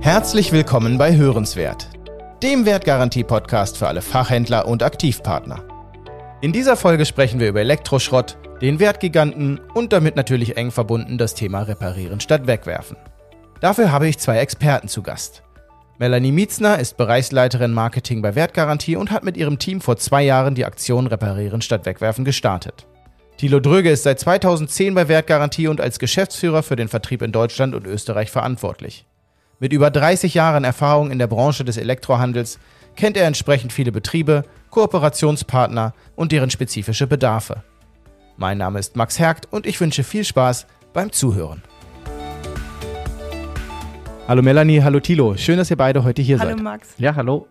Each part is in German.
Herzlich willkommen bei Hörenswert, dem Wertgarantie-Podcast für alle Fachhändler und Aktivpartner. In dieser Folge sprechen wir über Elektroschrott, den Wertgiganten und damit natürlich eng verbunden das Thema Reparieren statt Wegwerfen. Dafür habe ich zwei Experten zu Gast. Melanie Mietzner ist Bereichsleiterin Marketing bei Wertgarantie und hat mit ihrem Team vor zwei Jahren die Aktion Reparieren statt Wegwerfen gestartet. Thilo Dröge ist seit 2010 bei Wertgarantie und als Geschäftsführer für den Vertrieb in Deutschland und Österreich verantwortlich. Mit über 30 Jahren Erfahrung in der Branche des Elektrohandels kennt er entsprechend viele Betriebe, Kooperationspartner und deren spezifische Bedarfe. Mein Name ist Max Hergt und ich wünsche viel Spaß beim Zuhören. Hallo Melanie, hallo Thilo. Schön, dass ihr beide heute hier hallo seid. Hallo Max. Ja, hallo.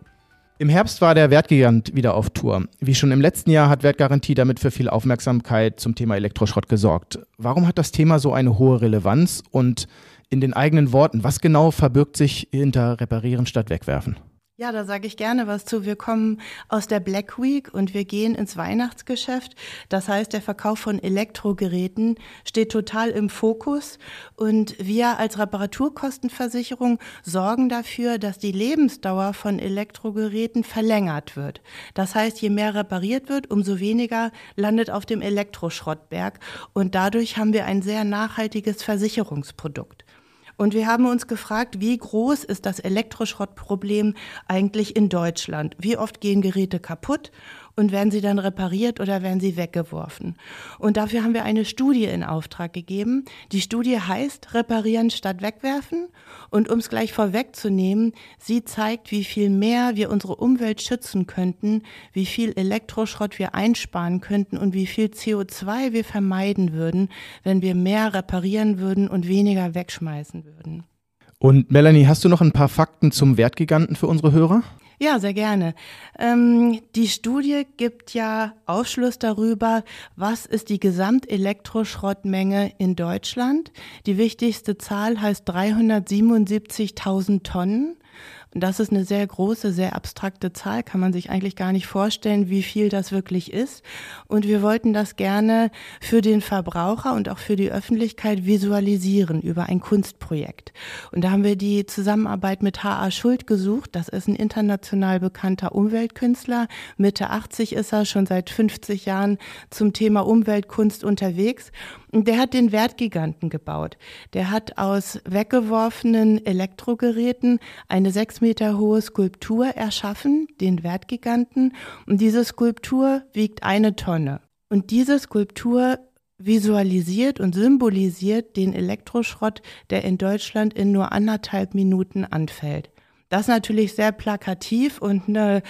Im Herbst war der Wertgigant wieder auf Tour. Wie schon im letzten Jahr hat Wertgarantie damit für viel Aufmerksamkeit zum Thema Elektroschrott gesorgt. Warum hat das Thema so eine hohe Relevanz und in den eigenen Worten, was genau verbirgt sich hinter Reparieren statt Wegwerfen? Ja, da sage ich gerne was zu. Wir kommen aus der Black Week und wir gehen ins Weihnachtsgeschäft. Das heißt, der Verkauf von Elektrogeräten steht total im Fokus und wir als Reparaturkostenversicherung sorgen dafür, dass die Lebensdauer von Elektrogeräten verlängert wird. Das heißt, je mehr repariert wird, umso weniger landet auf dem Elektroschrottberg und dadurch haben wir ein sehr nachhaltiges Versicherungsprodukt. Und wir haben uns gefragt, wie groß ist das Elektroschrottproblem eigentlich in Deutschland? Wie oft gehen Geräte kaputt? Und werden sie dann repariert oder werden sie weggeworfen. Und dafür haben wir eine Studie in Auftrag gegeben. Die Studie heißt Reparieren statt Wegwerfen. Und um es gleich vorwegzunehmen, sie zeigt, wie viel mehr wir unsere Umwelt schützen könnten, wie viel Elektroschrott wir einsparen könnten und wie viel CO2 wir vermeiden würden, wenn wir mehr reparieren würden und weniger wegschmeißen würden. Und Melanie, hast du noch ein paar Fakten zum Wertgiganten für unsere Hörer? Ja, sehr gerne. Ähm, die Studie gibt ja Aufschluss darüber, was ist die Gesamtelektroschrottmenge in Deutschland. Die wichtigste Zahl heißt 377.000 Tonnen. Das ist eine sehr große, sehr abstrakte Zahl, kann man sich eigentlich gar nicht vorstellen, wie viel das wirklich ist. Und wir wollten das gerne für den Verbraucher und auch für die Öffentlichkeit visualisieren über ein Kunstprojekt. Und da haben wir die Zusammenarbeit mit H.A. Schuld gesucht. Das ist ein international bekannter Umweltkünstler. Mitte 80 ist er, schon seit 50 Jahren zum Thema Umweltkunst unterwegs. Der hat den Wertgiganten gebaut. Der hat aus weggeworfenen Elektrogeräten eine sechs Meter hohe Skulptur erschaffen, den Wertgiganten. Und diese Skulptur wiegt eine Tonne. Und diese Skulptur visualisiert und symbolisiert den Elektroschrott, der in Deutschland in nur anderthalb Minuten anfällt. Das ist natürlich sehr plakativ und eine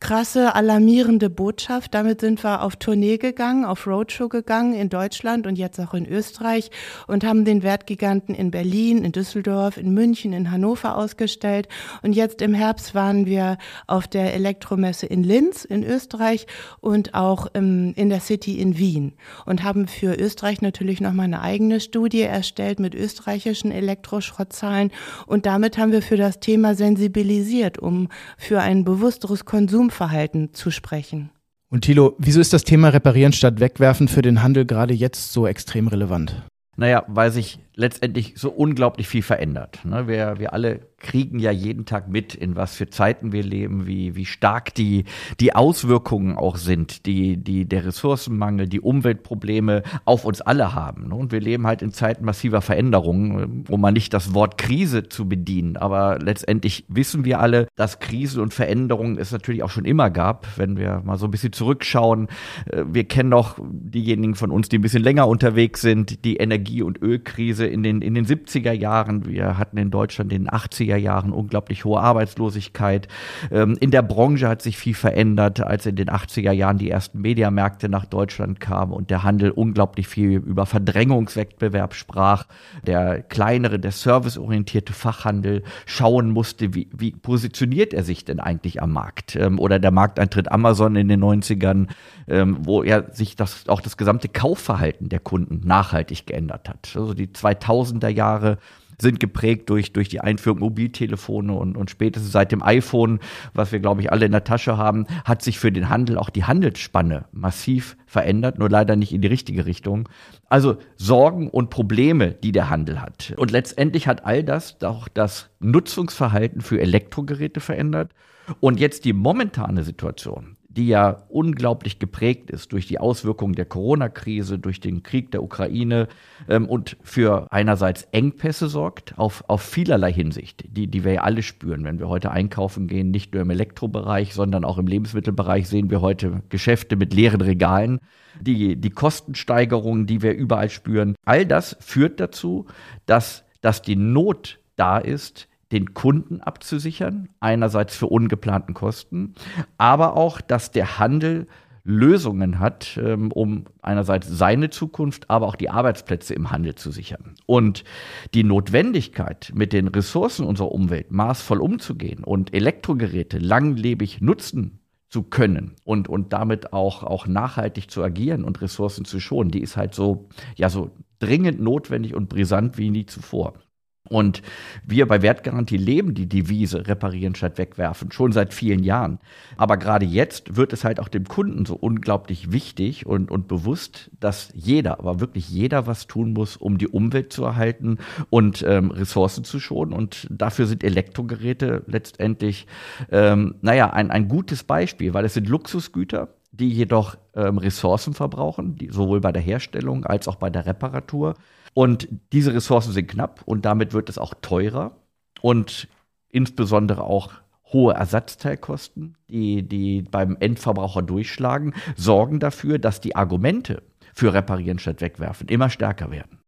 krasse, alarmierende Botschaft. Damit sind wir auf Tournee gegangen, auf Roadshow gegangen in Deutschland und jetzt auch in Österreich und haben den Wertgiganten in Berlin, in Düsseldorf, in München, in Hannover ausgestellt. Und jetzt im Herbst waren wir auf der Elektromesse in Linz in Österreich und auch im, in der City in Wien und haben für Österreich natürlich nochmal eine eigene Studie erstellt mit österreichischen Elektroschrottzahlen. Und damit haben wir für das Thema Sensibilität sensibilisiert, um für ein bewussteres Konsumverhalten zu sprechen. Und Thilo, wieso ist das Thema Reparieren statt Wegwerfen für den Handel gerade jetzt so extrem relevant? Naja, weil sich letztendlich so unglaublich viel verändert. Ne? Wir, wir alle kriegen ja jeden Tag mit, in was für Zeiten wir leben, wie, wie stark die, die Auswirkungen auch sind, die, die der Ressourcenmangel, die Umweltprobleme auf uns alle haben. Ne? Und wir leben halt in Zeiten massiver Veränderungen, um mal nicht das Wort Krise zu bedienen. Aber letztendlich wissen wir alle, dass Krise und Veränderungen es natürlich auch schon immer gab. Wenn wir mal so ein bisschen zurückschauen, äh, wir kennen noch diejenigen von uns, die ein bisschen länger unterwegs sind, die Energie- und Ölkrise in den, in den 70er Jahren. Wir hatten in Deutschland in den 80er Jahren unglaublich hohe Arbeitslosigkeit. Ähm, in der Branche hat sich viel verändert, als in den 80er Jahren die ersten Mediamärkte nach Deutschland kamen und der Handel unglaublich viel über Verdrängungswettbewerb sprach. Der kleinere, der serviceorientierte Fachhandel schauen musste, wie, wie positioniert er sich denn eigentlich am Markt? Ähm, oder der Markteintritt Amazon in den 90ern, ähm, wo er sich das, auch das gesamte Kaufverhalten der Kunden nachhaltig geändert hat. Also die 2000er Jahre sind geprägt durch, durch die Einführung Mobiltelefone und, und spätestens seit dem iPhone, was wir, glaube ich, alle in der Tasche haben, hat sich für den Handel auch die Handelsspanne massiv verändert, nur leider nicht in die richtige Richtung. Also Sorgen und Probleme, die der Handel hat. Und letztendlich hat all das auch das Nutzungsverhalten für Elektrogeräte verändert. Und jetzt die momentane Situation, die ja unglaublich geprägt ist durch die Auswirkungen der Corona-Krise, durch den Krieg der Ukraine ähm, und für einerseits Engpässe sorgt, auf, auf vielerlei Hinsicht, die, die wir ja alle spüren. Wenn wir heute einkaufen gehen, nicht nur im Elektrobereich, sondern auch im Lebensmittelbereich sehen wir heute Geschäfte mit leeren Regalen. Die, die Kostensteigerungen, die wir überall spüren, all das führt dazu, dass, dass die Not da ist, den Kunden abzusichern, einerseits für ungeplanten Kosten, aber auch, dass der Handel Lösungen hat, ähm, um einerseits seine Zukunft, aber auch die Arbeitsplätze im Handel zu sichern. Und die Notwendigkeit, mit den Ressourcen unserer Umwelt maßvoll umzugehen und Elektrogeräte langlebig nutzen zu können und, und damit auch, auch nachhaltig zu agieren und Ressourcen zu schonen, die ist halt so, ja, so dringend notwendig und brisant wie nie zuvor. Und wir bei Wertgarantie leben die Devise reparieren statt wegwerfen, schon seit vielen Jahren. Aber gerade jetzt wird es halt auch dem Kunden so unglaublich wichtig und, und bewusst, dass jeder, aber wirklich jeder was tun muss, um die Umwelt zu erhalten und ähm, Ressourcen zu schonen. Und dafür sind Elektrogeräte letztendlich, ähm, naja, ein, ein gutes Beispiel, weil es sind Luxusgüter, die jedoch ähm, Ressourcen verbrauchen, die, sowohl bei der Herstellung als auch bei der Reparatur. Und diese Ressourcen sind knapp und damit wird es auch teurer und insbesondere auch hohe Ersatzteilkosten, die, die beim Endverbraucher durchschlagen, sorgen dafür, dass die Argumente für Reparieren statt Wegwerfen immer stärker werden.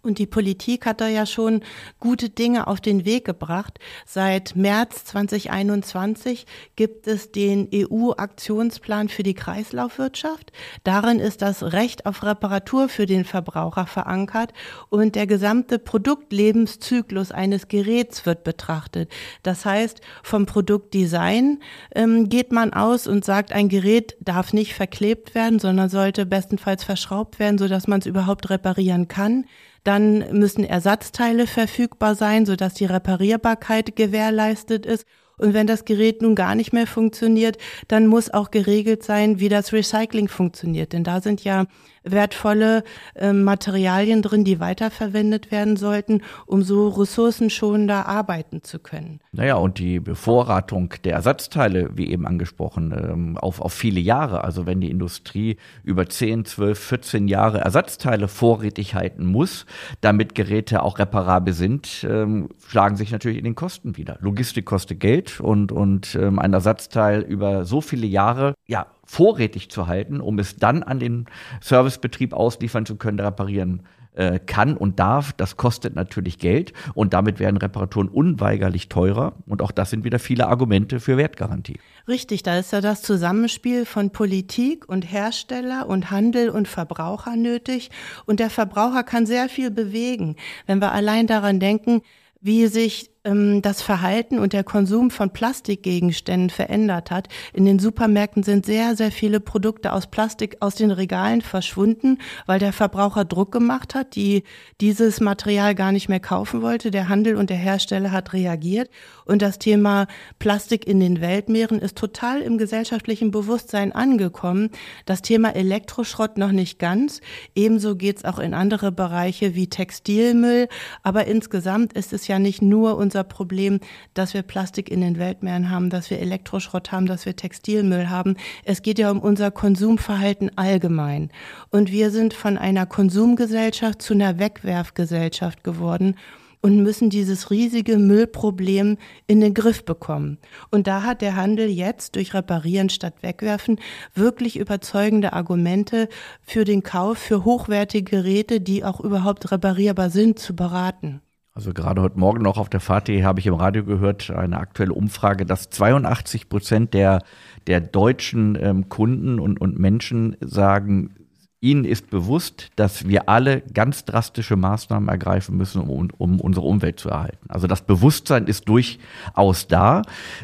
Und die Politik hat da ja schon gute Dinge auf den Weg gebracht. Seit März 2021 gibt es den EU-Aktionsplan für die Kreislaufwirtschaft. Darin ist das Recht auf Reparatur für den Verbraucher verankert und der gesamte Produktlebenszyklus eines Geräts wird betrachtet. Das heißt, vom Produktdesign ähm, geht man aus und sagt, ein Gerät darf nicht verklebt werden, sondern sollte bestenfalls verschraubt werden, sodass man es überhaupt reparieren kann. Dann müssen Ersatzteile verfügbar sein, sodass die Reparierbarkeit gewährleistet ist. Und wenn das Gerät nun gar nicht mehr funktioniert, dann muss auch geregelt sein, wie das Recycling funktioniert. Denn da sind ja wertvolle äh, Materialien drin, die weiterverwendet werden sollten, um so ressourcenschonender arbeiten zu können. Naja, und die Bevorratung der Ersatzteile, wie eben angesprochen, ähm, auf, auf viele Jahre. Also wenn die Industrie über 10, 12, 14 Jahre Ersatzteile vorrätig halten muss, damit Geräte auch reparabel sind, ähm, schlagen sich natürlich in den Kosten wieder. Logistik kostet Geld und, und ähm, ein Ersatzteil über so viele Jahre, ja, vorrätig zu halten, um es dann an den Servicebetrieb ausliefern zu können, reparieren äh, kann und darf. Das kostet natürlich Geld und damit werden Reparaturen unweigerlich teurer. Und auch das sind wieder viele Argumente für Wertgarantie. Richtig, da ist ja das Zusammenspiel von Politik und Hersteller und Handel und Verbraucher nötig. Und der Verbraucher kann sehr viel bewegen. Wenn wir allein daran denken, wie sich ähm, das Verhalten und der Konsum von Plastikgegenständen verändert hat. In den Supermärkten sind sehr, sehr viele Produkte aus Plastik aus den Regalen verschwunden, weil der Verbraucher Druck gemacht hat, die dieses Material gar nicht mehr kaufen wollte. Der Handel und der Hersteller hat reagiert. Und das Thema Plastik in den Weltmeeren ist total im gesellschaftlichen Bewusstsein angekommen. Das Thema Elektroschrott noch nicht ganz. Ebenso geht es auch in andere Bereiche wie Textilmüll. Aber insgesamt ist es ja nicht nur unser Problem, dass wir Plastik in den Weltmeeren haben, dass wir Elektroschrott haben, dass wir Textilmüll haben. Es geht ja um unser Konsumverhalten allgemein. Und wir sind von einer Konsumgesellschaft zu einer Wegwerfgesellschaft geworden und müssen dieses riesige Müllproblem in den Griff bekommen. Und da hat der Handel jetzt durch Reparieren statt Wegwerfen wirklich überzeugende Argumente für den Kauf für hochwertige Geräte, die auch überhaupt reparierbar sind, zu beraten. Also gerade heute Morgen noch auf der Fahrt hier habe ich im Radio gehört, eine aktuelle Umfrage, dass 82 Prozent der, der deutschen ähm, Kunden und, und Menschen sagen, ihnen ist bewusst, dass wir alle ganz drastische Maßnahmen ergreifen müssen, um, um unsere Umwelt zu erhalten. Also das Bewusstsein ist durchaus da,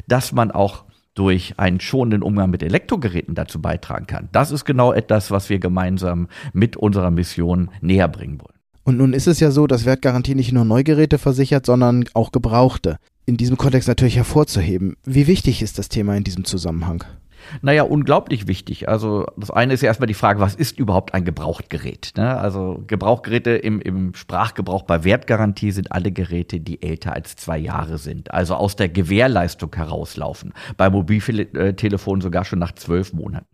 dass man auch durch einen schonenden Umgang mit Elektrogeräten dazu beitragen kann. Das ist genau etwas, was wir gemeinsam mit unserer Mission näher bringen wollen. Und nun ist es ja so, dass Wertgarantie nicht nur Neugeräte versichert, sondern auch Gebrauchte. In diesem Kontext natürlich hervorzuheben. Wie wichtig ist das Thema in diesem Zusammenhang? Naja, unglaublich wichtig. Also das eine ist ja erstmal die Frage, was ist überhaupt ein Gebrauchtgerät? Ne? Also Gebrauchtgeräte im, im Sprachgebrauch bei Wertgarantie sind alle Geräte, die älter als zwei Jahre sind, also aus der Gewährleistung herauslaufen. Bei Mobiltelefonen sogar schon nach zwölf Monaten.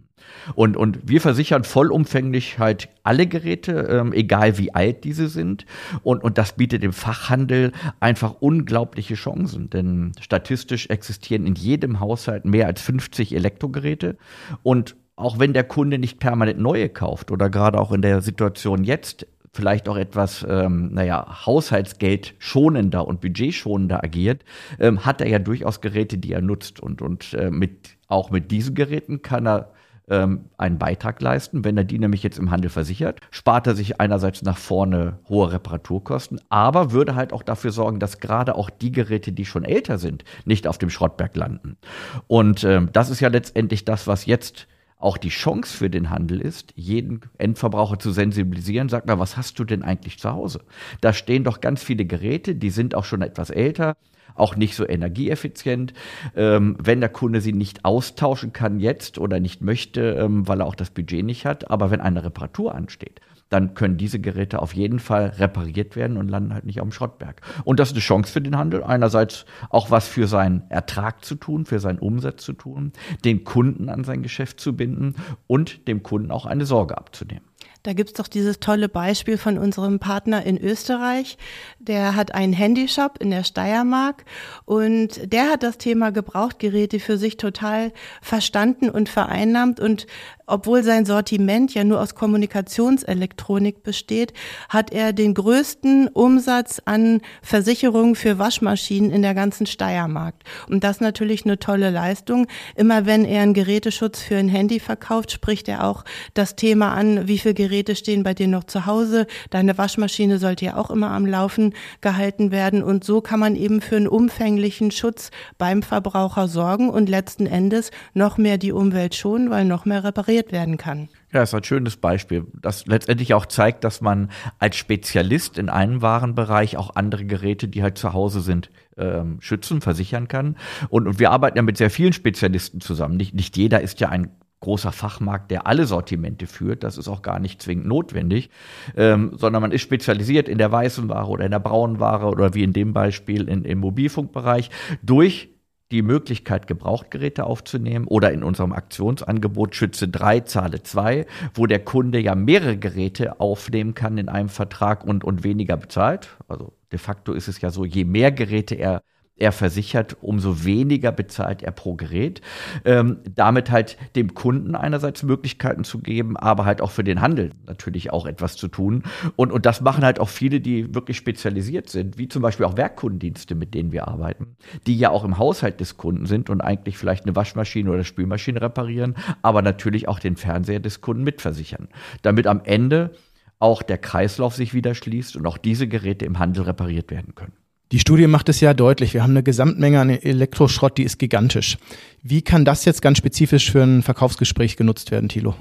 Und, und wir versichern vollumfänglich halt alle Geräte, ähm, egal wie alt diese sind. Und, und das bietet dem Fachhandel einfach unglaubliche Chancen. Denn statistisch existieren in jedem Haushalt mehr als 50 Elektrogeräte. Und auch wenn der Kunde nicht permanent neue kauft oder gerade auch in der Situation jetzt vielleicht auch etwas, ähm, naja, Haushaltsgeld schonender und budgetschonender agiert, ähm, hat er ja durchaus Geräte, die er nutzt. Und, und äh, mit, auch mit diesen Geräten kann er ähm, einen Beitrag leisten. Wenn er die nämlich jetzt im Handel versichert, spart er sich einerseits nach vorne hohe Reparaturkosten, aber würde halt auch dafür sorgen, dass gerade auch die Geräte, die schon älter sind, nicht auf dem Schrottberg landen. Und ähm, das ist ja letztendlich das, was jetzt auch die Chance für den Handel ist, jeden Endverbraucher zu sensibilisieren. Sag mal, was hast du denn eigentlich zu Hause? Da stehen doch ganz viele Geräte, die sind auch schon etwas älter auch nicht so energieeffizient. Ähm, wenn der Kunde sie nicht austauschen kann jetzt oder nicht möchte, ähm, weil er auch das Budget nicht hat, aber wenn eine Reparatur ansteht, dann können diese Geräte auf jeden Fall repariert werden und landen halt nicht auf dem Schrottberg. Und das ist eine Chance für den Handel. Einerseits auch was für seinen Ertrag zu tun, für seinen Umsatz zu tun, den Kunden an sein Geschäft zu binden und dem Kunden auch eine Sorge abzunehmen. Da gibt's doch dieses tolle Beispiel von unserem Partner in Österreich. Der hat einen Handyshop in der Steiermark und der hat das Thema Gebrauchtgeräte für sich total verstanden und vereinnahmt und obwohl sein Sortiment ja nur aus Kommunikationselektronik besteht, hat er den größten Umsatz an Versicherungen für Waschmaschinen in der ganzen Steiermark. Und das natürlich eine tolle Leistung. Immer wenn er einen Geräteschutz für ein Handy verkauft, spricht er auch das Thema an, wie viele Geräte stehen bei dir noch zu Hause. Deine Waschmaschine sollte ja auch immer am Laufen gehalten werden. Und so kann man eben für einen umfänglichen Schutz beim Verbraucher sorgen und letzten Endes noch mehr die Umwelt schonen, weil noch mehr repariert repariert werden kann. Ja, ist ein schönes Beispiel, das letztendlich auch zeigt, dass man als Spezialist in einem Warenbereich auch andere Geräte, die halt zu Hause sind, ähm, schützen, versichern kann. Und, und wir arbeiten ja mit sehr vielen Spezialisten zusammen. Nicht, nicht jeder ist ja ein großer Fachmarkt, der alle Sortimente führt. Das ist auch gar nicht zwingend notwendig, ähm, sondern man ist spezialisiert in der weißen Ware oder in der braunen Ware oder wie in dem Beispiel in, im Mobilfunkbereich durch die Möglichkeit, Gebrauchtgeräte aufzunehmen oder in unserem Aktionsangebot Schütze 3, Zahle 2, wo der Kunde ja mehrere Geräte aufnehmen kann in einem Vertrag und, und weniger bezahlt. Also de facto ist es ja so, je mehr Geräte er er versichert, umso weniger bezahlt er pro Gerät. Ähm, damit halt dem Kunden einerseits Möglichkeiten zu geben, aber halt auch für den Handel natürlich auch etwas zu tun. Und, und das machen halt auch viele, die wirklich spezialisiert sind, wie zum Beispiel auch Werkkundendienste, mit denen wir arbeiten, die ja auch im Haushalt des Kunden sind und eigentlich vielleicht eine Waschmaschine oder Spülmaschine reparieren, aber natürlich auch den Fernseher des Kunden mitversichern. Damit am Ende auch der Kreislauf sich wieder schließt und auch diese Geräte im Handel repariert werden können. Die Studie macht es ja deutlich. Wir haben eine Gesamtmenge an Elektroschrott, die ist gigantisch. Wie kann das jetzt ganz spezifisch für ein Verkaufsgespräch genutzt werden, Thilo?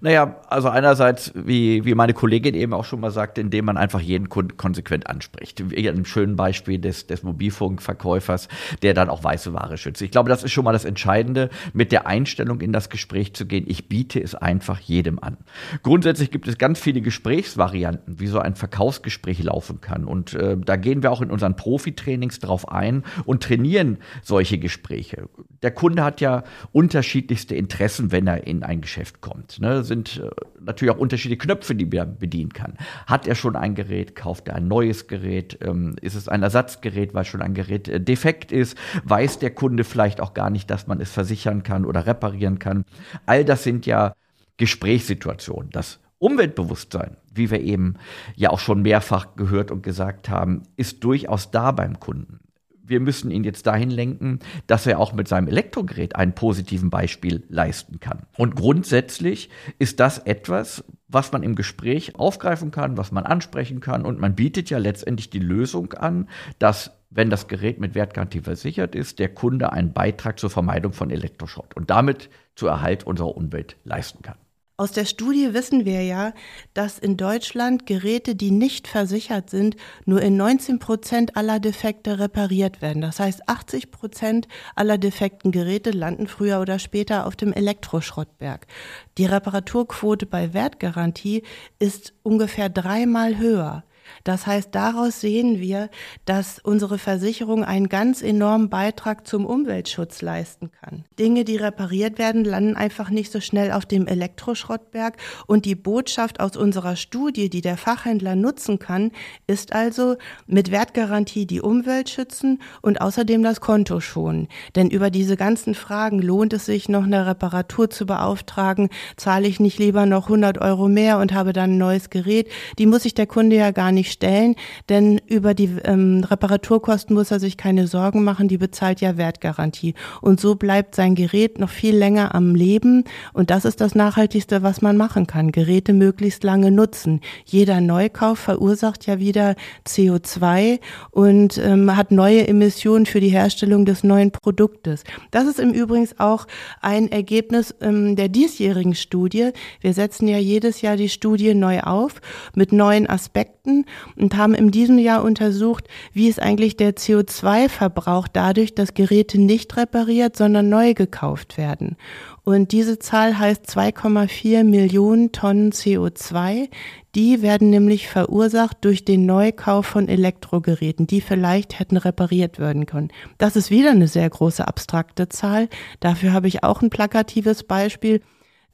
Naja, also einerseits, wie, wie meine Kollegin eben auch schon mal sagte, indem man einfach jeden Kunden konsequent anspricht. Wie einem schönen Beispiel des, des Mobilfunkverkäufers, der dann auch weiße Ware schützt. Ich glaube, das ist schon mal das Entscheidende, mit der Einstellung in das Gespräch zu gehen. Ich biete es einfach jedem an. Grundsätzlich gibt es ganz viele Gesprächsvarianten, wie so ein Verkaufsgespräch laufen kann. Und äh, da gehen wir auch in unseren Profitrainings drauf ein und trainieren solche Gespräche. Der Kunde hat ja unterschiedlichste Interessen, wenn er in ein Geschäft kommt. Ne? Sind äh, natürlich auch unterschiedliche Knöpfe, die man bedienen kann. Hat er schon ein Gerät, kauft er ein neues Gerät, ähm, ist es ein Ersatzgerät, weil schon ein Gerät äh, defekt ist, weiß der Kunde vielleicht auch gar nicht, dass man es versichern kann oder reparieren kann. All das sind ja Gesprächssituationen. Das Umweltbewusstsein, wie wir eben ja auch schon mehrfach gehört und gesagt haben, ist durchaus da beim Kunden wir müssen ihn jetzt dahin lenken, dass er auch mit seinem Elektrogerät einen positiven Beispiel leisten kann. Und grundsätzlich ist das etwas, was man im Gespräch aufgreifen kann, was man ansprechen kann. Und man bietet ja letztendlich die Lösung an, dass wenn das Gerät mit Wertgarantie versichert ist, der Kunde einen Beitrag zur Vermeidung von Elektroschrott und damit zur Erhalt unserer Umwelt leisten kann. Aus der Studie wissen wir ja, dass in Deutschland Geräte, die nicht versichert sind, nur in 19 Prozent aller Defekte repariert werden. Das heißt, 80 Prozent aller defekten Geräte landen früher oder später auf dem Elektroschrottberg. Die Reparaturquote bei Wertgarantie ist ungefähr dreimal höher. Das heißt, daraus sehen wir, dass unsere Versicherung einen ganz enormen Beitrag zum Umweltschutz leisten kann. Dinge, die repariert werden, landen einfach nicht so schnell auf dem Elektroschrottberg. Und die Botschaft aus unserer Studie, die der Fachhändler nutzen kann, ist also mit Wertgarantie die Umwelt schützen und außerdem das Konto schonen. Denn über diese ganzen Fragen lohnt es sich, noch eine Reparatur zu beauftragen? Zahle ich nicht lieber noch 100 Euro mehr und habe dann ein neues Gerät? Die muss sich der Kunde ja gar nicht stellen, denn über die ähm, Reparaturkosten muss er sich keine Sorgen machen, die bezahlt ja Wertgarantie. Und so bleibt sein Gerät noch viel länger am Leben und das ist das Nachhaltigste, was man machen kann. Geräte möglichst lange nutzen. Jeder Neukauf verursacht ja wieder CO2 und ähm, hat neue Emissionen für die Herstellung des neuen Produktes. Das ist im Übrigen auch ein Ergebnis ähm, der diesjährigen Studie. Wir setzen ja jedes Jahr die Studie neu auf mit neuen Aspekten und haben in diesem Jahr untersucht, wie ist eigentlich der CO2-Verbrauch dadurch, dass Geräte nicht repariert, sondern neu gekauft werden. Und diese Zahl heißt 2,4 Millionen Tonnen CO2. Die werden nämlich verursacht durch den Neukauf von Elektrogeräten, die vielleicht hätten repariert werden können. Das ist wieder eine sehr große abstrakte Zahl. Dafür habe ich auch ein plakatives Beispiel.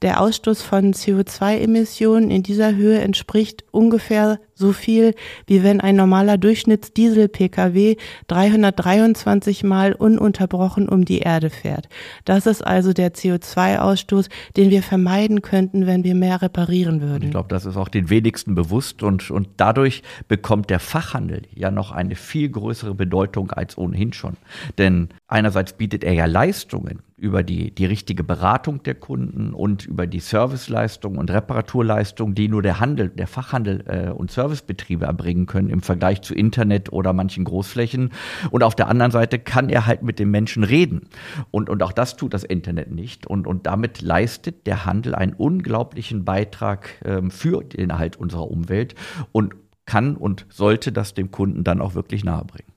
Der Ausstoß von CO2-Emissionen in dieser Höhe entspricht ungefähr so viel, wie wenn ein normaler Durchschnittsdiesel-Pkw 323 Mal ununterbrochen um die Erde fährt. Das ist also der CO2-Ausstoß, den wir vermeiden könnten, wenn wir mehr reparieren würden. Ich glaube, das ist auch den wenigsten bewusst und, und dadurch bekommt der Fachhandel ja noch eine viel größere Bedeutung als ohnehin schon. Denn einerseits bietet er ja Leistungen, über die, die richtige Beratung der Kunden und über die Serviceleistung und Reparaturleistung, die nur der Handel, der Fachhandel äh, und Servicebetriebe erbringen können im Vergleich zu Internet oder manchen Großflächen. Und auf der anderen Seite kann er halt mit den Menschen reden. Und, und auch das tut das Internet nicht. Und, und damit leistet der Handel einen unglaublichen Beitrag ähm, für den Erhalt unserer Umwelt und kann und sollte das dem Kunden dann auch wirklich nahebringen.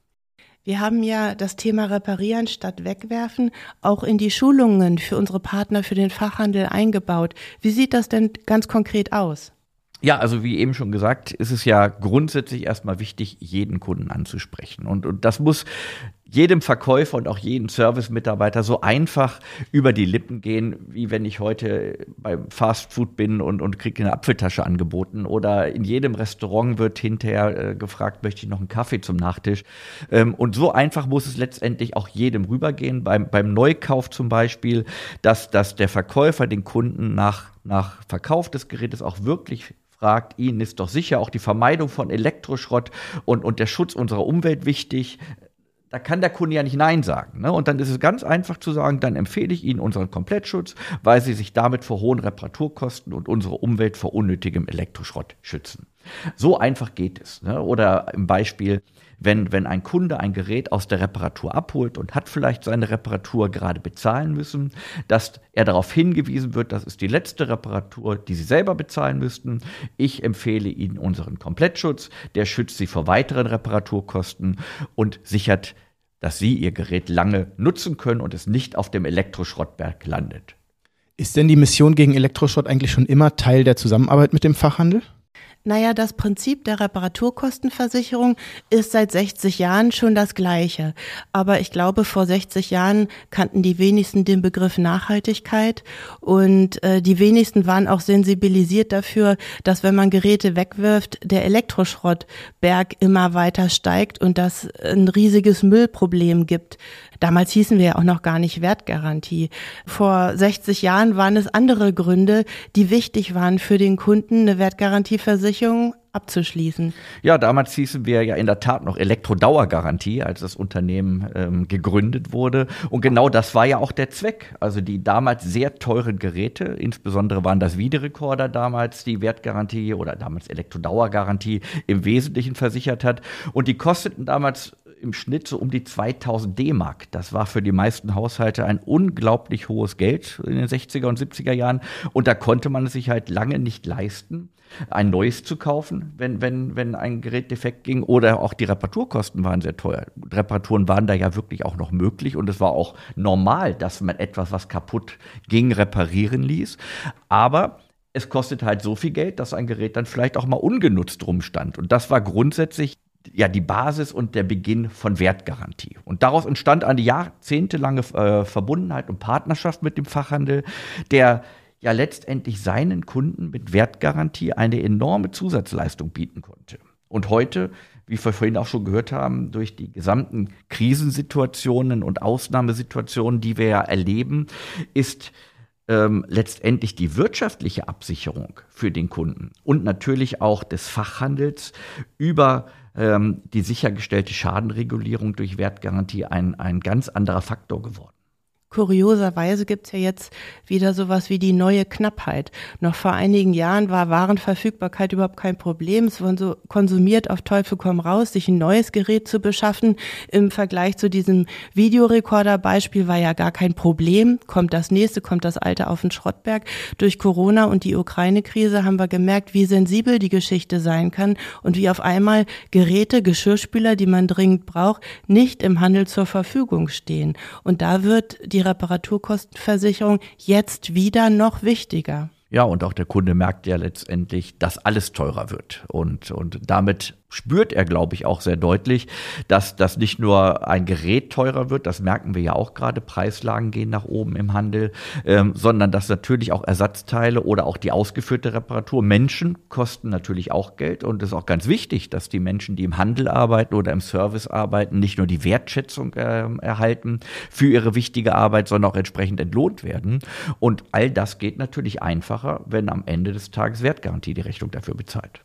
Wir haben ja das Thema Reparieren statt Wegwerfen auch in die Schulungen für unsere Partner für den Fachhandel eingebaut. Wie sieht das denn ganz konkret aus? Ja, also wie eben schon gesagt, ist es ja grundsätzlich erstmal wichtig, jeden Kunden anzusprechen. Und, und das muss jedem Verkäufer und auch jedem Service-Mitarbeiter so einfach über die Lippen gehen, wie wenn ich heute beim Fast Food bin und, und kriege eine Apfeltasche angeboten. Oder in jedem Restaurant wird hinterher äh, gefragt, möchte ich noch einen Kaffee zum Nachtisch. Ähm, und so einfach muss es letztendlich auch jedem rübergehen. Beim, beim Neukauf zum Beispiel, dass, dass der Verkäufer den Kunden nach, nach Verkauf des Gerätes auch wirklich fragt, Ihnen ist doch sicher auch die Vermeidung von Elektroschrott und, und der Schutz unserer Umwelt wichtig da kann der Kunde ja nicht Nein sagen. Ne? Und dann ist es ganz einfach zu sagen, dann empfehle ich Ihnen unseren Komplettschutz, weil Sie sich damit vor hohen Reparaturkosten und unsere Umwelt vor unnötigem Elektroschrott schützen. So einfach geht es. Ne? Oder im Beispiel, wenn, wenn ein Kunde ein Gerät aus der Reparatur abholt und hat vielleicht seine Reparatur gerade bezahlen müssen, dass er darauf hingewiesen wird, das ist die letzte Reparatur, die Sie selber bezahlen müssten. Ich empfehle Ihnen unseren Komplettschutz, der schützt Sie vor weiteren Reparaturkosten und sichert, dass Sie Ihr Gerät lange nutzen können und es nicht auf dem Elektroschrottberg landet. Ist denn die Mission gegen Elektroschrott eigentlich schon immer Teil der Zusammenarbeit mit dem Fachhandel? Naja, das Prinzip der Reparaturkostenversicherung ist seit 60 Jahren schon das gleiche. Aber ich glaube, vor 60 Jahren kannten die wenigsten den Begriff Nachhaltigkeit und äh, die wenigsten waren auch sensibilisiert dafür, dass wenn man Geräte wegwirft, der Elektroschrottberg immer weiter steigt und das ein riesiges Müllproblem gibt. Damals hießen wir ja auch noch gar nicht Wertgarantie. Vor 60 Jahren waren es andere Gründe, die wichtig waren für den Kunden, eine Wertgarantieversicherung abzuschließen. Ja, damals hießen wir ja in der Tat noch Elektrodauergarantie, als das Unternehmen ähm, gegründet wurde. Und genau das war ja auch der Zweck. Also die damals sehr teuren Geräte, insbesondere waren das Videorekorder damals, die Wertgarantie oder damals Elektrodauergarantie im Wesentlichen versichert hat. Und die kosteten damals im Schnitt so um die 2000 D-Mark. Das war für die meisten Haushalte ein unglaublich hohes Geld in den 60er und 70er Jahren. Und da konnte man es sich halt lange nicht leisten, ein neues zu kaufen, wenn, wenn, wenn ein Gerät defekt ging. Oder auch die Reparaturkosten waren sehr teuer. Reparaturen waren da ja wirklich auch noch möglich und es war auch normal, dass man etwas, was kaputt ging, reparieren ließ. Aber es kostet halt so viel Geld, dass ein Gerät dann vielleicht auch mal ungenutzt rumstand. Und das war grundsätzlich ja die Basis und der Beginn von Wertgarantie. Und daraus entstand eine jahrzehntelange äh, Verbundenheit und Partnerschaft mit dem Fachhandel, der ja letztendlich seinen Kunden mit Wertgarantie eine enorme Zusatzleistung bieten konnte. Und heute, wie wir vorhin auch schon gehört haben, durch die gesamten Krisensituationen und Ausnahmesituationen, die wir ja erleben, ist ähm, letztendlich die wirtschaftliche Absicherung für den Kunden und natürlich auch des Fachhandels über ähm, die sichergestellte Schadenregulierung durch Wertgarantie ein, ein ganz anderer Faktor geworden. Kurioserweise gibt's ja jetzt wieder sowas wie die neue Knappheit. Noch vor einigen Jahren war Warenverfügbarkeit überhaupt kein Problem. Es wurde so konsumiert auf Teufel komm raus, sich ein neues Gerät zu beschaffen. Im Vergleich zu diesem Videorekorder-Beispiel war ja gar kein Problem. Kommt das nächste, kommt das alte auf den Schrottberg. Durch Corona und die Ukraine-Krise haben wir gemerkt, wie sensibel die Geschichte sein kann und wie auf einmal Geräte, Geschirrspüler, die man dringend braucht, nicht im Handel zur Verfügung stehen. Und da wird die Reparaturkostenversicherung jetzt wieder noch wichtiger. Ja, und auch der Kunde merkt ja letztendlich, dass alles teurer wird. Und, und damit spürt er, glaube ich, auch sehr deutlich, dass das nicht nur ein Gerät teurer wird, das merken wir ja auch gerade, Preislagen gehen nach oben im Handel, ähm, sondern dass natürlich auch Ersatzteile oder auch die ausgeführte Reparatur, Menschen kosten natürlich auch Geld und es ist auch ganz wichtig, dass die Menschen, die im Handel arbeiten oder im Service arbeiten, nicht nur die Wertschätzung äh, erhalten für ihre wichtige Arbeit, sondern auch entsprechend entlohnt werden. Und all das geht natürlich einfacher, wenn am Ende des Tages Wertgarantie die Rechnung dafür bezahlt.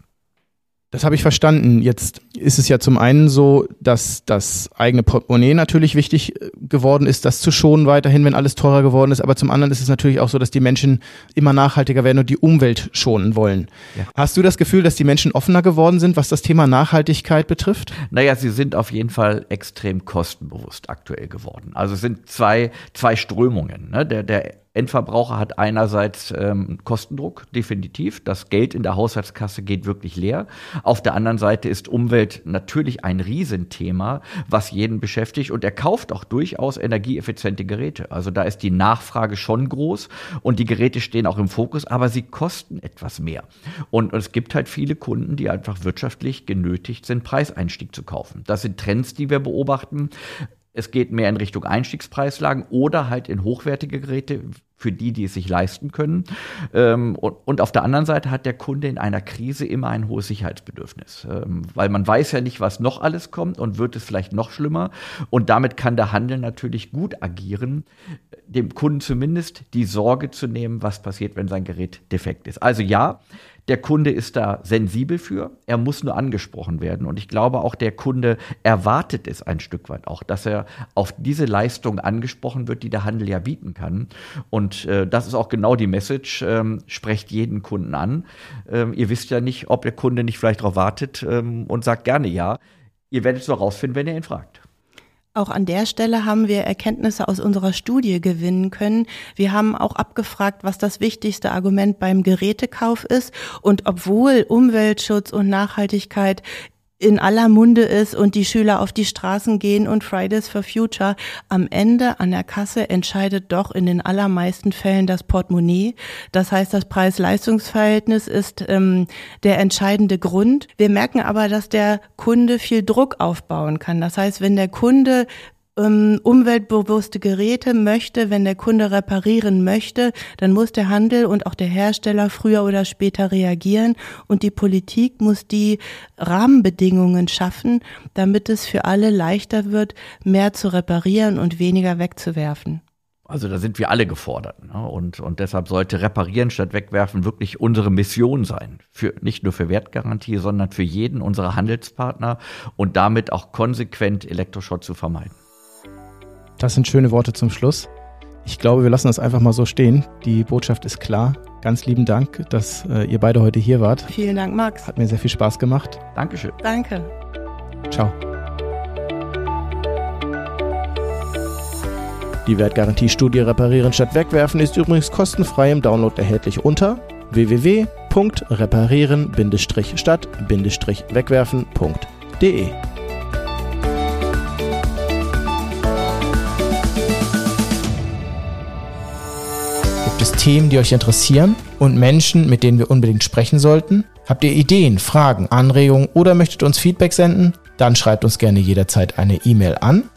Das habe ich verstanden. Jetzt ist es ja zum einen so, dass das eigene Portemonnaie natürlich wichtig äh, geworden ist, das zu schonen weiterhin, wenn alles teurer geworden ist. Aber zum anderen ist es natürlich auch so, dass die Menschen immer nachhaltiger werden und die Umwelt schonen wollen. Ja. Hast du das Gefühl, dass die Menschen offener geworden sind, was das Thema Nachhaltigkeit betrifft? Naja, sie sind auf jeden Fall extrem kostenbewusst aktuell geworden. Also es sind zwei, zwei Strömungen. Ne? Der, der Endverbraucher hat einerseits ähm, Kostendruck, definitiv. Das Geld in der Haushaltskasse geht wirklich leer. Auf der anderen Seite ist Umwelt natürlich ein Riesenthema, was jeden beschäftigt. Und er kauft auch durchaus energieeffiziente Geräte. Also da ist die Nachfrage schon groß und die Geräte stehen auch im Fokus, aber sie kosten etwas mehr. Und, und es gibt halt viele Kunden, die einfach wirtschaftlich genötigt sind, Preiseinstieg zu kaufen. Das sind Trends, die wir beobachten. Es geht mehr in Richtung Einstiegspreislagen oder halt in hochwertige Geräte für die, die es sich leisten können. Ähm, und, auf der anderen Seite hat der Kunde in einer Krise immer ein hohes Sicherheitsbedürfnis, ähm, weil man weiß ja nicht, was noch alles kommt und wird es vielleicht noch schlimmer. Und damit kann der Handel natürlich gut agieren, dem Kunden zumindest die Sorge zu nehmen, was passiert, wenn sein Gerät defekt ist. Also ja, der Kunde ist da sensibel für. Er muss nur angesprochen werden. Und ich glaube auch, der Kunde erwartet es ein Stück weit auch, dass er auf diese Leistung angesprochen wird, die der Handel ja bieten kann. Und äh, das ist auch genau die Message. Ähm, sprecht jeden Kunden an. Ähm, ihr wisst ja nicht, ob der Kunde nicht vielleicht darauf wartet ähm, und sagt gerne ja. Ihr werdet es nur rausfinden, wenn ihr ihn fragt. Auch an der Stelle haben wir Erkenntnisse aus unserer Studie gewinnen können. Wir haben auch abgefragt, was das wichtigste Argument beim Gerätekauf ist. Und obwohl Umweltschutz und Nachhaltigkeit in aller Munde ist und die Schüler auf die Straßen gehen und Fridays for Future. Am Ende an der Kasse entscheidet doch in den allermeisten Fällen das Portemonnaie. Das heißt, das Preis-Leistungs-Verhältnis ist ähm, der entscheidende Grund. Wir merken aber, dass der Kunde viel Druck aufbauen kann. Das heißt, wenn der Kunde umweltbewusste Geräte möchte, wenn der Kunde reparieren möchte, dann muss der Handel und auch der Hersteller früher oder später reagieren und die Politik muss die Rahmenbedingungen schaffen, damit es für alle leichter wird, mehr zu reparieren und weniger wegzuwerfen. Also da sind wir alle gefordert. Ne? Und, und deshalb sollte Reparieren statt Wegwerfen wirklich unsere Mission sein. Für, nicht nur für Wertgarantie, sondern für jeden unserer Handelspartner und damit auch konsequent Elektroschrott zu vermeiden. Das sind schöne Worte zum Schluss. Ich glaube, wir lassen das einfach mal so stehen. Die Botschaft ist klar. Ganz lieben Dank, dass äh, ihr beide heute hier wart. Vielen Dank, Max. Hat mir sehr viel Spaß gemacht. Dankeschön. Danke. Ciao. Die Wertgarantiestudie Reparieren statt Wegwerfen ist übrigens kostenfrei im Download erhältlich unter www.reparieren-statt-wegwerfen.de. Gibt es Themen, die euch interessieren und Menschen, mit denen wir unbedingt sprechen sollten? Habt ihr Ideen, Fragen, Anregungen oder möchtet uns Feedback senden? Dann schreibt uns gerne jederzeit eine E-Mail an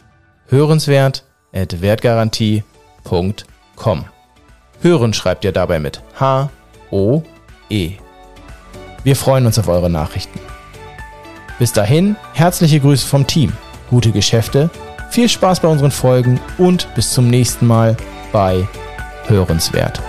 hörenswert@wertgarantie.com. Hören schreibt ihr dabei mit H O E. Wir freuen uns auf eure Nachrichten. Bis dahin, herzliche Grüße vom Team, gute Geschäfte, viel Spaß bei unseren Folgen und bis zum nächsten Mal bei Hörenswert.